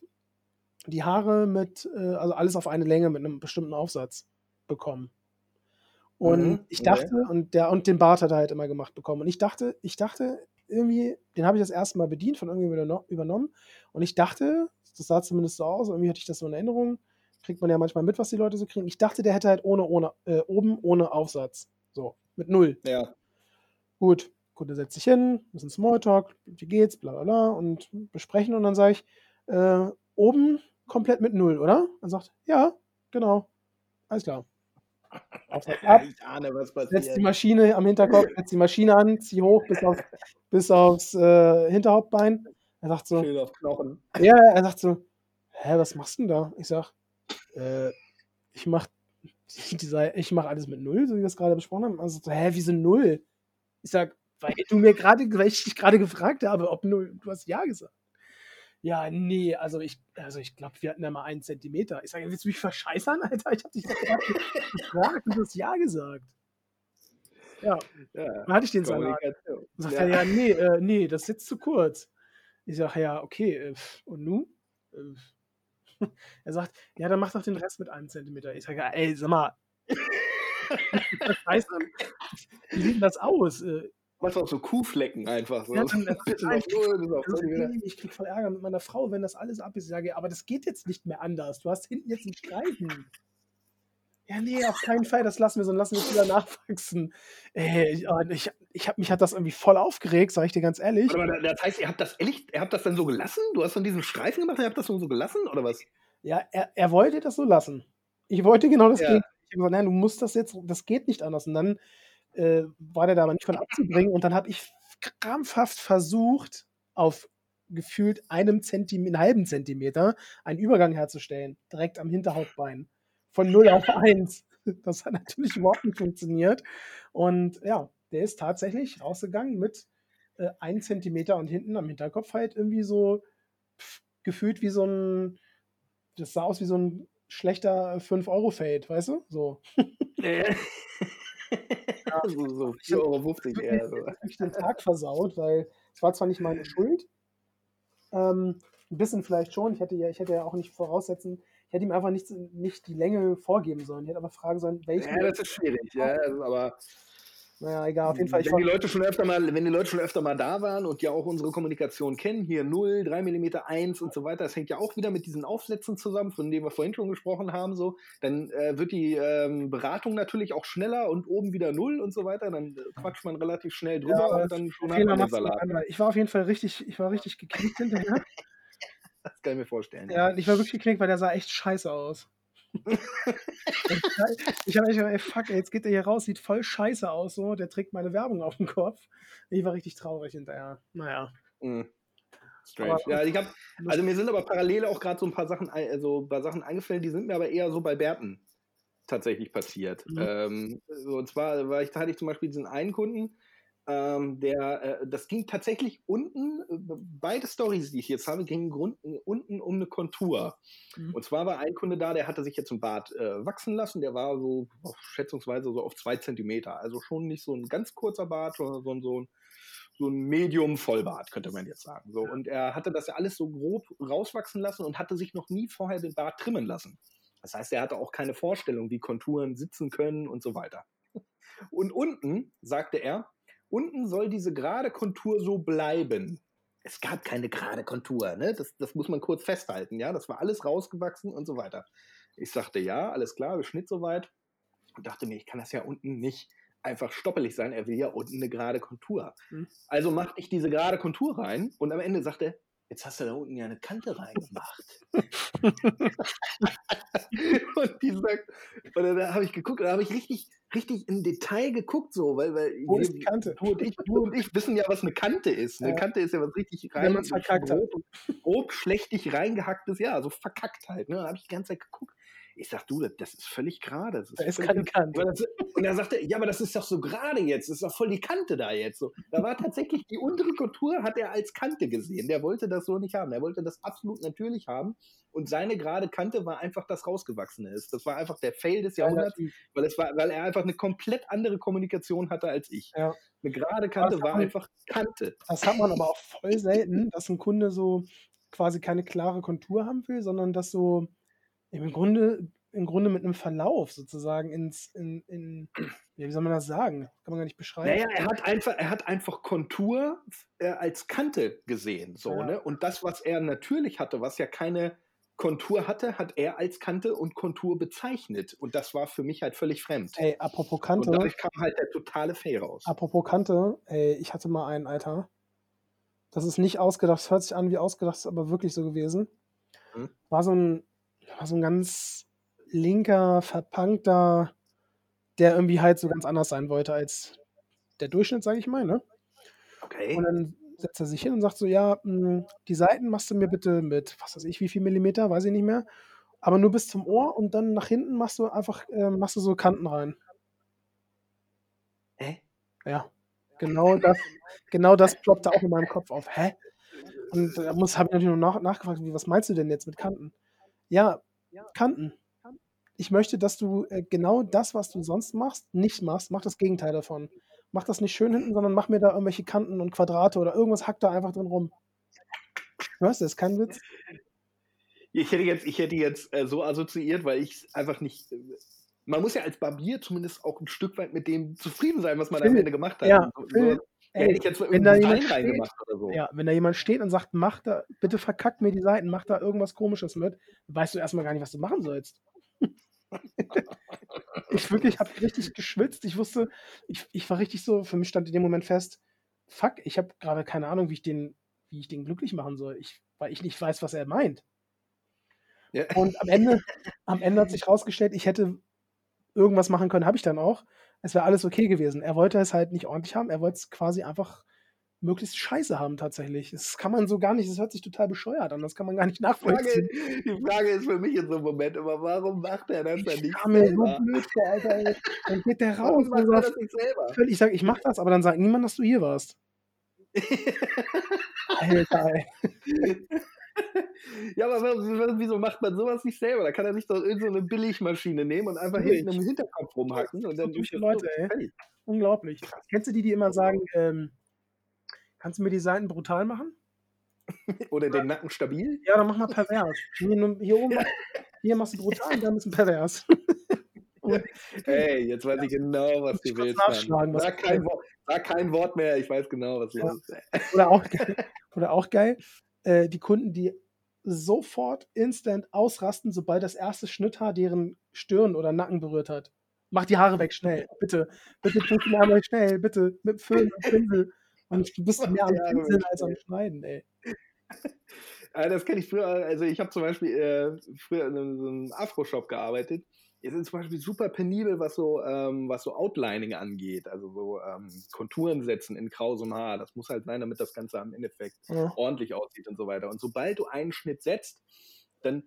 die Haare mit, äh, also alles auf eine Länge mit einem bestimmten Aufsatz bekommen. Und Mhm, ich okay. dachte, und der, und den Bart hat er halt immer gemacht bekommen. Und ich dachte, ich dachte, irgendwie, den habe ich das erste Mal bedient, von irgendjemandem überno- übernommen. Und ich dachte, das sah zumindest so aus, irgendwie hatte ich das so in Erinnerung, kriegt man ja manchmal mit, was die Leute so kriegen. Ich dachte, der hätte halt ohne, ohne, äh, oben ohne Aufsatz. So, mit null. Ja. Gut, Kunde setzt sich hin, bisschen Smalltalk, wie geht's, bla bla bla und besprechen und dann sage ich, äh, oben komplett mit null, oder? Er sagt, ja, genau, alles klar. Aufsatz *laughs* ab, Ich ahne, was setzt die passiert. Maschine am Hinterkopf, *laughs* setzt die Maschine an, zieh hoch bis, auf, bis aufs äh, Hinterhauptbein. Er sagt so, Schön auf Knochen. ja, er sagt so, hä, was machst du denn da? Ich sag, äh, ich mach, *laughs* ich mach alles mit Null, so wie wir es gerade besprochen haben. Also, so, hä, wieso Null? Ich sag, weil du mir gerade, weil ich dich gerade gefragt habe, ob Null, du hast Ja gesagt. Ja, nee, also ich, also ich glaube, wir hatten ja mal einen Zentimeter. Ich sage, willst du mich verscheißern, *laughs* Alter? Ich hab dich gefragt und du hast Ja gesagt. Ja, Ja. dann hatte ich den Salat. Kommunikation. Sagt Ja. er, ja, nee, äh, nee, das ist jetzt zu kurz. Ich sage, ja, okay, äh, und nun? Äh, *laughs* Er sagt, ja, dann mach doch den Rest mit einem Zentimeter. Ich sage, ey, sag mal, *laughs* wie sieht denn das aus? Äh, Machst auch so Kuhflecken einfach. So. Ja, dann- Das *laughs* das wieder. er, nee, ich krieg voll Ärger mit meiner Frau, wenn das alles ab ist. Ich sage, aber das geht jetzt nicht mehr anders. Du hast hinten jetzt einen Streifen. Ja, nee, auf keinen Fall, das lassen wir so, lassen wir es wieder nachwachsen. Ey, ich, oh, ich, ich hab, mich hat das irgendwie voll aufgeregt, sag ich dir ganz ehrlich. Mal, das heißt, ihr habt das ehrlich, ihr habt das dann so gelassen? Du hast dann diesen Streifen gemacht und ihr habt das so gelassen, oder was? Ja, er, er wollte das so lassen. Ich wollte genau das Ja. Gegenteil. Ich habe gesagt, nein, du musst das jetzt, das geht nicht anders. Und dann äh, war der da aber nicht von abzubringen. Und dann habe ich krampfhaft versucht, auf gefühlt einem Zentimeter, einen halben Zentimeter einen Übergang herzustellen, direkt am Hinterhauptbein. Von 0 auf *laughs* 1. Das hat natürlich überhaupt nicht funktioniert. Und ja, der ist tatsächlich rausgegangen mit äh, 1 Zentimeter und hinten am Hinterkopf halt irgendwie so pf, gefühlt wie so ein, das sah aus wie so ein schlechter 5-Euro-Fade, weißt du? So. *laughs* *laughs* so, so 4,50 Euro eher. So. Ich den Tag versaut, weil es war zwar nicht meine *laughs* Schuld, ähm, Ein bisschen vielleicht schon. Ich hätte ja, ich hätte ja auch nicht voraussetzen, ich hätte ihm einfach nicht, nicht die Länge vorgeben sollen. Ich hätte aber fragen sollen, welche. Ja, das ist schwierig, ja, aber naja, egal, auf jeden Fall. Wenn die, Leute schon öfter mal, wenn die Leute schon öfter mal da waren und ja auch unsere Kommunikation kennen, hier 0, 3 mm 1 und so weiter, das hängt ja auch wieder mit diesen Aufsätzen zusammen, von denen wir vorhin schon gesprochen haben, so, dann äh, wird die ähm, Beratung natürlich auch schneller und oben wieder 0 und so weiter, dann äh, quatscht man relativ schnell drüber ja, und dann schon hat man den Salat. Ich war auf jeden Fall richtig, ich war richtig geknickt hinterher. das kann ich mir vorstellen. Ja, ich war wirklich geknickt, weil der sah echt scheiße aus *laughs* ich habe echt gedacht, ey, fuck, ey, jetzt geht der hier raus, sieht voll scheiße aus, so, der trägt meine Werbung auf dem Kopf. Ich war richtig traurig hinterher. Naja. Mm. Strange. Aber, ja, ich hab, also mir sind aber parallel auch gerade so ein paar Sachen, also paar Sachen eingefallen, die sind mir aber eher so bei Berten tatsächlich passiert. Mhm. Ähm, und zwar war ich, da hatte ich zum Beispiel diesen einen Kunden, ähm, der, äh, das ging tatsächlich unten, äh, beide Stories, die ich jetzt habe, gingen unten, unten um eine Kontur. Mhm. Und zwar war ein Kunde da, der hatte sich jetzt ein Bart äh, wachsen lassen, der war so auf, schätzungsweise so auf zwei Zentimeter. Also schon nicht so ein ganz kurzer Bart, sondern so, so ein so ein Medium-Vollbart, könnte man jetzt sagen. So, und er hatte das ja alles so grob rauswachsen lassen und hatte sich noch nie vorher den Bart trimmen lassen. Das heißt, er hatte auch keine Vorstellung, wie Konturen sitzen können und so weiter. *laughs* Und unten, sagte er, Unten soll diese gerade Kontur so bleiben. Es gab keine gerade Kontur, ne? Das, das muss man kurz festhalten, ja. Das war alles rausgewachsen und so weiter. Ich sagte ja, alles klar, Beschnitt soweit. Und dachte mir, ich kann das ja unten nicht einfach stoppelig sein. Er will ja unten eine gerade Kontur. Hm. Also machte ich diese gerade Kontur rein und am Ende sagte, jetzt hast du da unten ja eine Kante reingemacht. *laughs* und die sagt, und dann habe ich geguckt, da habe ich richtig, richtig im Detail geguckt, so, weil, weil Wo ist die Kante? Du und, ich, du und ich wissen ja, was eine Kante ist. Eine ja. Kante ist ja was richtig rein, Wenn verkackt grob, grob schlechtig reingehacktes, ja, so verkackt halt. Ne? Da habe ich die ganze Zeit geguckt. Ich sag, du, das ist völlig gerade. Das ist da ist keine Kante. Und er sagte, ja, aber das ist doch so gerade jetzt. Das ist doch voll die Kante da jetzt. So, da war tatsächlich die untere Kontur, hat er als Kante gesehen. Der wollte das so nicht haben. Er wollte das absolut natürlich haben. Und seine gerade Kante war einfach das rausgewachsene ist. Das war einfach der Fail des Jahrhunderts, weil, es war, weil er einfach eine komplett andere Kommunikation hatte als ich. Ja. Eine gerade Kante war man, einfach Kante. Das hat man aber auch voll selten, dass ein Kunde so quasi keine klare Kontur haben will, sondern dass so im Grunde, im Grunde mit einem Verlauf sozusagen ins, in, in *clears throat* ja, wie soll man das sagen? Kann man gar nicht beschreiben. Naja, er hat einfach, er hat einfach Kontur äh, als Kante gesehen, so, ja. ne? Und das, was er natürlich hatte, was ja keine Kontur hatte, hat er als Kante und Kontur bezeichnet. Und das war für mich halt völlig fremd. Ey, apropos Kante. Und dadurch kam halt der totale Fail raus. Apropos Kante, ey, ich hatte mal einen, Alter. Das ist nicht ausgedacht, das hört sich an wie ausgedacht, ist aber wirklich so gewesen. Hm? War so ein war so ein ganz linker, verpunkter, der irgendwie halt so ganz anders sein wollte als der Durchschnitt, sage ich mal, ne? Okay. Und dann setzt er sich hin und sagt so, ja, hm, die Seiten machst du mir bitte mit, was weiß ich, wie viel Millimeter, weiß ich nicht mehr, aber nur bis zum Ohr und dann nach hinten machst du einfach, äh, machst du so Kanten rein. Hä? Ja. Genau das, genau das ploppte auch in meinem Kopf auf. Hä? Und da habe ich natürlich noch nach, nachgefragt, was meinst du denn jetzt mit Kanten? Ja, Kanten. Ich möchte, dass du äh, genau das, was du sonst machst, nicht machst. Mach das Gegenteil davon. Mach das nicht schön hinten, sondern mach mir da irgendwelche Kanten und Quadrate oder irgendwas hackt da einfach drin rum. Hörst du, das ist kein Witz. Ich hätte jetzt, ich hätte jetzt äh, so assoziiert, weil ich einfach nicht. Äh, man muss ja als Barbier zumindest auch ein Stück weit mit dem zufrieden sein, was man Phil, am Ende gemacht hat. Ja, so, Ey, hätte ich jetzt wenn da jemand steht, oder so. Ja, wenn da jemand steht und sagt, mach da, bitte verkackt mir die Seiten, mach da irgendwas komisches mit, weißt du erstmal gar nicht, was du machen sollst. *laughs* ich wirklich habe richtig geschwitzt. Ich wusste, ich, ich war richtig so, für mich stand in dem Moment fest, fuck, ich habe gerade keine Ahnung, wie ich den, wie ich den glücklich machen soll, ich, weil ich nicht weiß, was er meint. Ja. Und am Ende, am Ende hat sich rausgestellt, ich hätte irgendwas machen können, habe ich dann auch es wäre alles okay gewesen. Er wollte es halt nicht ordentlich haben, er wollte es quasi einfach möglichst scheiße haben tatsächlich. Das kann man so gar nicht, das hört sich total bescheuert an, das kann man gar nicht nachvollziehen. Die Frage, die Frage ist für mich in so einem Moment immer, warum macht er das dann nicht selber? so blöd Alter. Ey. Dann geht der *laughs* raus und sagt, ich sage, ich mach das, aber dann sagt niemand, dass du hier warst. *laughs* Alter, ey. *laughs* *laughs* ja, aber wieso macht man sowas nicht selber? Da kann er sich doch irgendeine so Billigmaschine nehmen und einfach hinten im Hinterkopf rumhacken. Und dann durch Leute, ey. Unglaublich. Krass. Kennst du die, die immer sagen, ähm, kannst du mir die Seiten brutal machen? *laughs* Oder den Nacken stabil? Ja, dann mach mal pervers. Hier, hier oben, hier machst du brutal und dann ist ein pervers. *laughs* Ey, jetzt weiß ich genau, was du willst. Nachschlagen, was sag, kein Wort, sag kein Wort mehr, ich weiß genau, was du ja. willst. Oder auch oder auch geil äh, die Kunden, die sofort instant ausrasten, sobald das erste Schnitthaar deren Stirn oder Nacken berührt hat. Mach die Haare weg, schnell, bitte. Bitte tut die Haare schnell, bitte. Mit Föhn und Pinsel. Und du bist mehr am Pinseln als am Schneiden, ey. *laughs* das kenne ich früher, also ich habe zum Beispiel äh, früher in einem Afro-Shop gearbeitet wir sind zum Beispiel super penibel, was so, ähm, was so Outlining angeht, also so ähm, Konturen setzen in grausem Haar. Das muss halt sein, damit das Ganze am Endeffekt ja. ordentlich aussieht und so weiter. Und sobald du einen Schnitt setzt, dann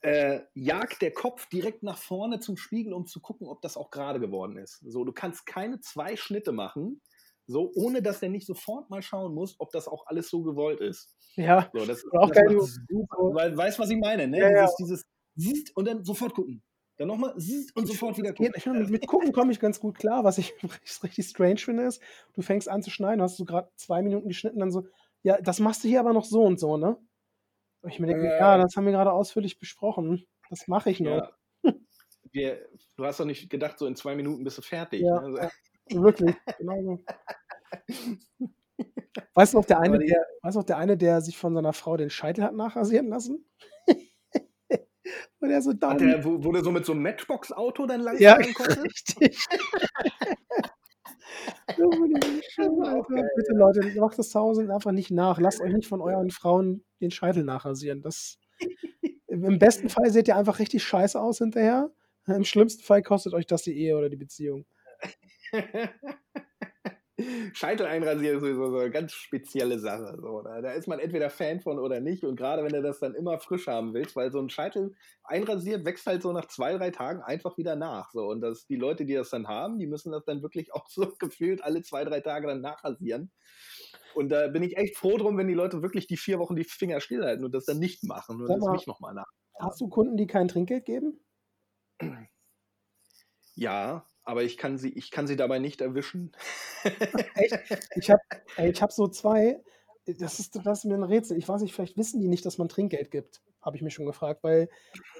äh, jagt der Kopf direkt nach vorne zum Spiegel, um zu gucken, ob das auch gerade geworden ist. So, du kannst keine zwei Schnitte machen, so ohne dass der nicht sofort mal schauen muss, ob das auch alles so gewollt ist. Ja, so, das, auch das geil. Super, weil, weißt was ich meine, ne? Ja, dieses, ja. dieses und dann sofort gucken. Dann nochmal und sofort wieder gucken. Ich, mit, mit gucken komme ich ganz gut klar. *laughs* Was ich richtig strange finde, ist, du fängst an zu schneiden, hast du gerade zwei Minuten geschnitten, dann so, ja, das machst du hier aber noch so und so, ne? Und ich mir denke, äh, ja, das haben wir gerade ausführlich besprochen. Das mache ich noch. Ja. *laughs* Wir, du hast doch nicht gedacht, so in zwei Minuten bist du fertig. Ja, ne? ja wirklich, genau so. Weißt du noch, der eine, der, weißt du noch, der eine, der sich von seiner Frau den Scheitel hat nachrasieren lassen? Und er so down. Der, der so mit so einem Matchbox-Auto dann lang ja, richtig. *laughs* okay. Bitte Leute, macht das zu Hause einfach nicht nach. Lasst euch nicht von euren Frauen den Scheitel nachrasieren. Das, Im besten Fall seht ihr einfach richtig scheiße aus hinterher. Im schlimmsten Fall kostet euch das die Ehe oder die Beziehung. *laughs* Scheitel einrasieren ist sowieso so eine ganz spezielle Sache. So, da, da, ist man entweder Fan von oder nicht. Und gerade wenn du das dann immer frisch haben willst, weil so ein Scheitel einrasiert wächst halt so nach zwei, drei Tagen einfach wieder nach. So. Und das, die Leute, die das dann haben, die müssen das dann wirklich auch so *laughs* gefühlt alle zwei, drei Tage dann nachrasieren. Und da bin ich echt froh drum, wenn die Leute wirklich die vier Wochen die Finger stillhalten und das dann nicht machen und das nicht nochmal nach. Hast du Kunden, die kein Trinkgeld geben? Ja, aber ich kann sie, ich kann sie dabei nicht erwischen. *laughs* Echt? Ich habe ich hab so zwei, das ist, das ist mir ein Rätsel. Ich weiß nicht, vielleicht wissen die nicht, dass man Trinkgeld gibt. Habe ich mich schon gefragt, weil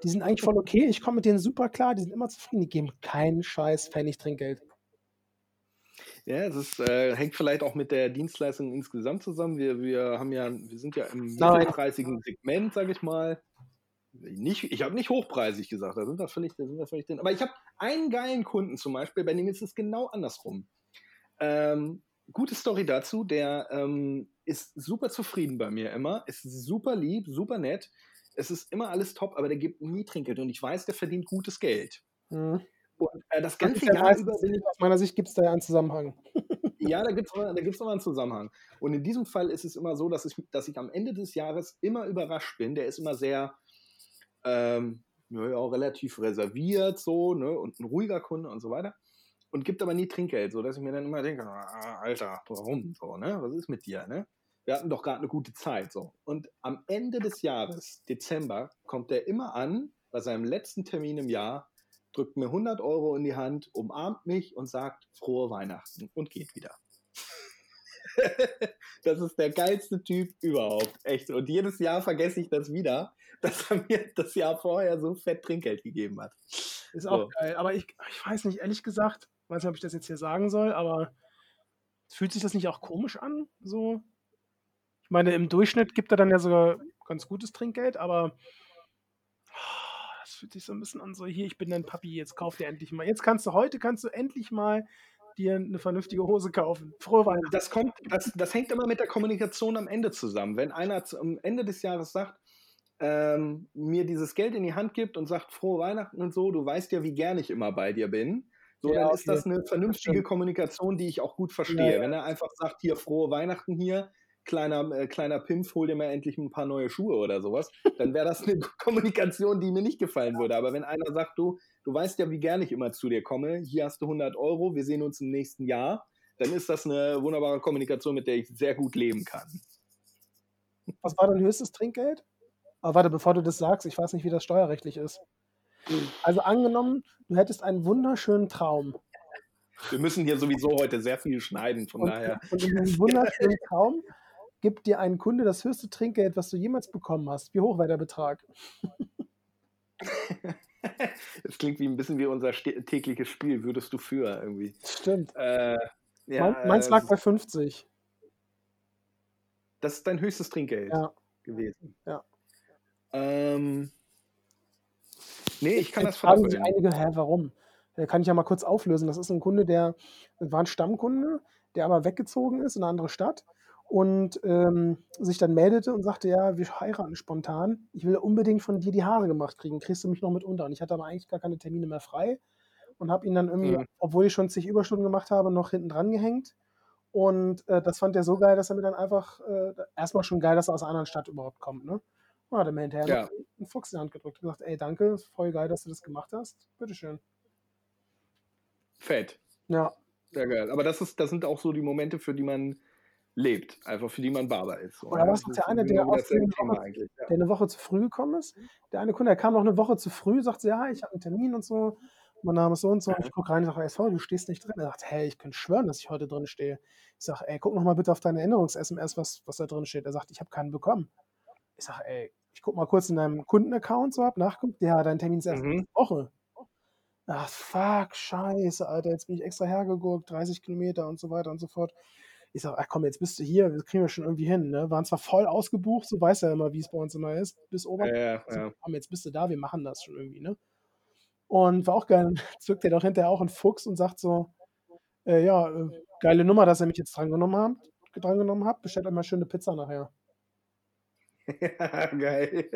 die sind eigentlich voll okay. Ich komme mit denen super klar, die sind immer zufrieden, die geben keinen Scheiß Pfennig Trinkgeld. Ja, das äh, hängt vielleicht auch mit der Dienstleistung insgesamt zusammen. Wir, wir haben ja, wir sind ja im mittelpreisigen Segment, sage ich mal. Nicht, ich habe nicht hochpreisig gesagt, da sind wir völlig, da sind wir völlig drin. Aber ich habe einen geilen Kunden zum Beispiel, bei dem ist es genau andersrum. Ähm, gute Story dazu, der ähm, ist super zufrieden bei mir immer, ist super lieb, super nett. Es ist immer alles top, aber der gibt nie Trinkgeld und ich weiß, der verdient gutes Geld. Mhm. Und äh, das ganze Jahr meistens, über bin ich. Aus meiner Sicht gibt es da ja einen Zusammenhang. *laughs* ja, da gibt es da gibt's immer einen Zusammenhang. Und in diesem Fall ist es immer so, dass ich, dass ich am Ende des Jahres immer überrascht bin. Der ist immer sehr, ähm, ja, auch relativ reserviert so, ne, und ein ruhiger Kunde und so weiter. Und gibt aber nie Trinkgeld, so dass ich mir dann immer denke, ah, Alter, warum so, ne? Was ist mit dir, ne? Wir hatten doch gerade eine gute Zeit, so. Und am Ende des Jahres, Dezember, kommt er immer an, bei seinem letzten Termin im Jahr, drückt mir 100 Euro in die Hand, umarmt mich und sagt frohe Weihnachten und geht wieder. *laughs* das ist der geilste Typ überhaupt. Echt. Und jedes Jahr vergesse ich das wieder, dass er mir das Jahr vorher so fett Trinkgeld gegeben hat. Ist auch so. geil. Aber ich, ich weiß nicht, ehrlich gesagt, weiß nicht, ob ich das jetzt hier sagen soll, aber fühlt sich das nicht auch komisch an? So? Ich meine, im Durchschnitt gibt er dann ja sogar ganz gutes Trinkgeld, aber das fühlt sich so ein bisschen an, so hier, ich bin dein Papi, jetzt kauf dir endlich mal. Jetzt kannst du, heute kannst du endlich mal dir eine vernünftige Hose kaufen. Frohe Weihnachten. Das, kommt, das, das hängt immer mit der Kommunikation am Ende zusammen. Wenn einer am Ende des Jahres sagt, ähm, mir dieses Geld in die Hand gibt und sagt, frohe Weihnachten und so, du weißt ja, wie gern ich immer bei dir bin. So, ja, dann ist das eine vernünftige Kommunikation, die ich auch gut verstehe. Ja, Wenn er einfach sagt, hier, frohe Weihnachten hier, kleiner, äh, kleiner Pimpf, hol dir mal endlich ein paar neue Schuhe oder sowas, dann wäre das eine Kommunikation, die mir nicht gefallen würde. Aber wenn einer sagt, du, du weißt ja, wie gern ich immer zu dir komme, hier hast du 100 Euro, wir sehen uns im nächsten Jahr, dann ist das eine wunderbare Kommunikation, mit der ich sehr gut leben kann. Was war dein höchstes Trinkgeld? Aber warte, bevor du das sagst, ich weiß nicht, wie das steuerrechtlich ist. Also angenommen, du hättest einen wunderschönen Traum. Wir müssen hier sowieso heute sehr viel schneiden, von und, daher. Und in diesem wunderschönen Traum gibt dir ein Kunde das höchste Trinkgeld, was du jemals bekommen hast. Wie hoch war der Betrag? *laughs* Das klingt wie ein bisschen wie unser tägliches Spiel, würdest du für irgendwie. Stimmt. Äh, ja, Mein, meins lag bei 50. das ist dein höchstes Trinkgeld Ja. gewesen. Ja. Ähm, nee, ich kann Jetzt das fragen sich einige, hä, warum? Äh, Kann ich ja mal kurz auflösen. Das ist ein Kunde, der war ein Stammkunde, der aber weggezogen ist in eine andere Stadt und ähm, sich dann meldete und sagte, ja, wir heiraten spontan. Ich will unbedingt von dir die Haare gemacht kriegen. Kriegst du mich noch mit unter? Und ich hatte aber eigentlich gar keine Termine mehr frei und habe ihn dann irgendwie, Mhm. obwohl ich schon zig Überstunden gemacht habe, noch hinten dran gehängt. Und äh, das fand er so geil, dass er mir dann einfach, äh, erstmal schon geil, dass er aus einer anderen Stadt überhaupt kommt, ne? Und hat er mir hinterher Ja. einen Fuchs in die Hand gedrückt und gesagt, ey, danke, ist voll geil, dass du das gemacht hast. Bitteschön. Fett. Ja, Sehr geil. Aber das, ist, das sind auch so die Momente, für die man lebt. Einfach für die man Barber ist. Oder was ist der eine, der Thema Woche-. Ja. der eine Woche zu früh gekommen ist. Der eine Kunde, der kam noch eine Woche zu früh, sagt so, ja, ich habe einen Termin und so. Mein Name ist so und so. Ich gucke rein und sage, ey, sorry, du stehst nicht drin. Er sagt, hey, ich könnte schwören, dass ich heute drin stehe. Ich sage, ey, guck noch mal bitte auf deine Erinnerungs-SMS, was, was da drin steht. Er sagt, ich habe keinen bekommen. Ich sage, ey, ich guck mal kurz in deinem Kundenaccount so ab, nachguckt, ja, dein Termin ist erst Mhm. nächste Woche. Ach, fuck, scheiße, Alter, jetzt bin ich extra hergeguckt, 30 Kilometer und so weiter und so fort. Ich sage, ach komm, jetzt bist du hier, das kriegen wir schon irgendwie hin. Ne? Waren zwar voll ausgebucht, so weiß er immer, wie es bei uns immer ist, bis oben. Ja, ja, So, ja. komm, jetzt bist du da, wir machen das schon irgendwie, ne? Und war auch geil. Dann *laughs* zückt er doch hinterher auch einen Fuchs und sagt so, äh, ja, äh, geile Nummer, dass ihr mich jetzt drangenommen habt, drangenommen habt. Bestellt euch mal schöne Pizza nachher. *laughs* Geil.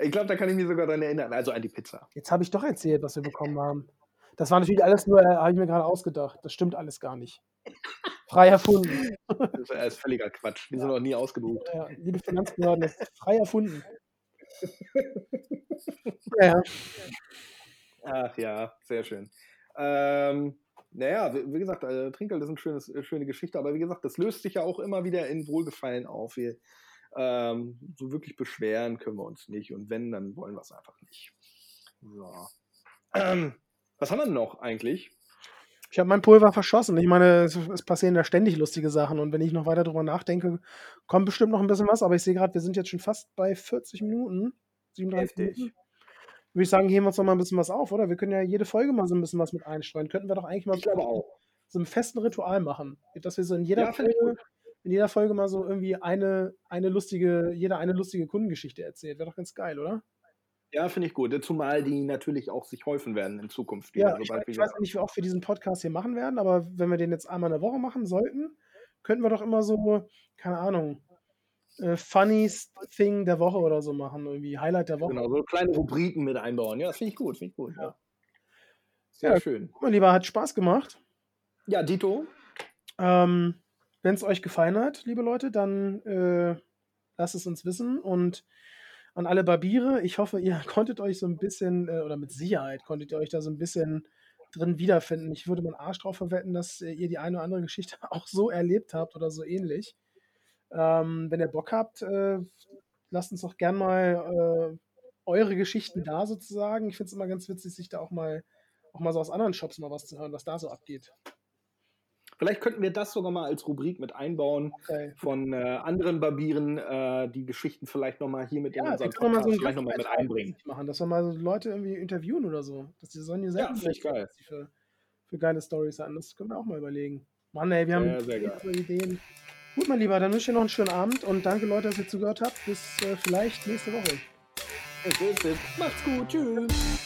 Ich glaube, da kann ich mich sogar dran erinnern. Also an die Pizza. Jetzt habe ich doch erzählt, was wir bekommen haben. Das war natürlich alles nur, äh, habe ich mir gerade ausgedacht. Das stimmt alles gar nicht. Frei erfunden. Das ist, das ist völliger Quatsch. Wir sind noch nie ausgebucht. Ja, liebe Finanzbehörden, das ist frei erfunden. *laughs* Ja. Ach ja, sehr schön. Ähm, naja, wie, wie gesagt, äh, Trinkgeld ist eine schönes, äh, schöne Geschichte, aber wie gesagt, das löst sich ja auch immer wieder in Wohlgefallen auf. Wir, ähm, so wirklich beschweren können wir uns nicht und wenn, dann wollen wir es einfach nicht. So. Ähm, *clears throat* was haben wir denn noch eigentlich? Ich habe mein Pulver verschossen. Ich meine, es, es passieren da ständig lustige Sachen und wenn ich noch weiter drüber nachdenke, kommt bestimmt noch ein bisschen was, aber ich sehe gerade, wir sind jetzt schon fast bei 40 Minuten. 37 Heftig. Minuten. Würde ich sagen, heben wir uns noch mal ein bisschen was auf, oder? Wir können ja jede Folge mal so ein bisschen was mit einstreuen. Könnten wir doch eigentlich mal so einen festen Ritual machen. Dass wir so in jeder Ja, Folge, in jeder Folge mal so irgendwie eine, eine lustige, jeder eine lustige Kundengeschichte erzählt. Wäre doch ganz geil, oder? Ja, finde ich gut. Zumal die natürlich auch sich häufen werden in Zukunft Ja, ich, sobald ich weiß nicht, wie oft wir diesen Podcast hier machen werden, aber wenn wir den jetzt einmal in der Woche machen sollten, könnten wir doch immer so, keine Ahnung, äh, funniest Thing der Woche oder so machen, irgendwie Highlight der Woche. genau, so kleine Rubriken mit einbauen. Ja, finde ich gut, finde ich gut. Ja. Sehr Ja. schön. Mein Lieber, hat Spaß gemacht. Ja, Dito, Ähm, Wenn es euch gefallen hat, liebe Leute, dann äh, lasst es uns wissen und an alle Barbiere, ich hoffe, ihr *laughs* konntet euch so ein bisschen, äh, oder mit Sicherheit konntet ihr euch da so ein bisschen drin wiederfinden. Ich würde meinen Arsch drauf verwetten, dass äh, ihr die eine oder andere Geschichte *laughs* auch so erlebt habt oder so ähnlich. Ähm, wenn ihr Bock habt, äh, lasst uns doch gern mal äh, eure Geschichten da sozusagen. Ich finde es immer ganz witzig, sich da auch mal, auch mal so aus anderen Shops mal was zu hören, was da so abgeht. Vielleicht könnten wir das sogar mal als Rubrik mit einbauen Okay. von äh, anderen Barbieren, äh, die Geschichten vielleicht nochmal hier mit in Ja, wir unseren mal so vielleicht nochmal mit einbringen. machen, dass wir mal so Leute irgendwie interviewen oder so. Dass die sollen ja Ja, selber finde ich geil. für, für geile Stories hatten. Das können wir auch mal überlegen. Mann, ey, wir haben Sehr, sehr viele Ideen. Gut, mein Lieber, dann wünsche ich dir noch einen schönen Abend und danke, Leute, dass ihr zugehört habt. Bis äh, vielleicht nächste Woche. Es. Macht's gut. Tschüss.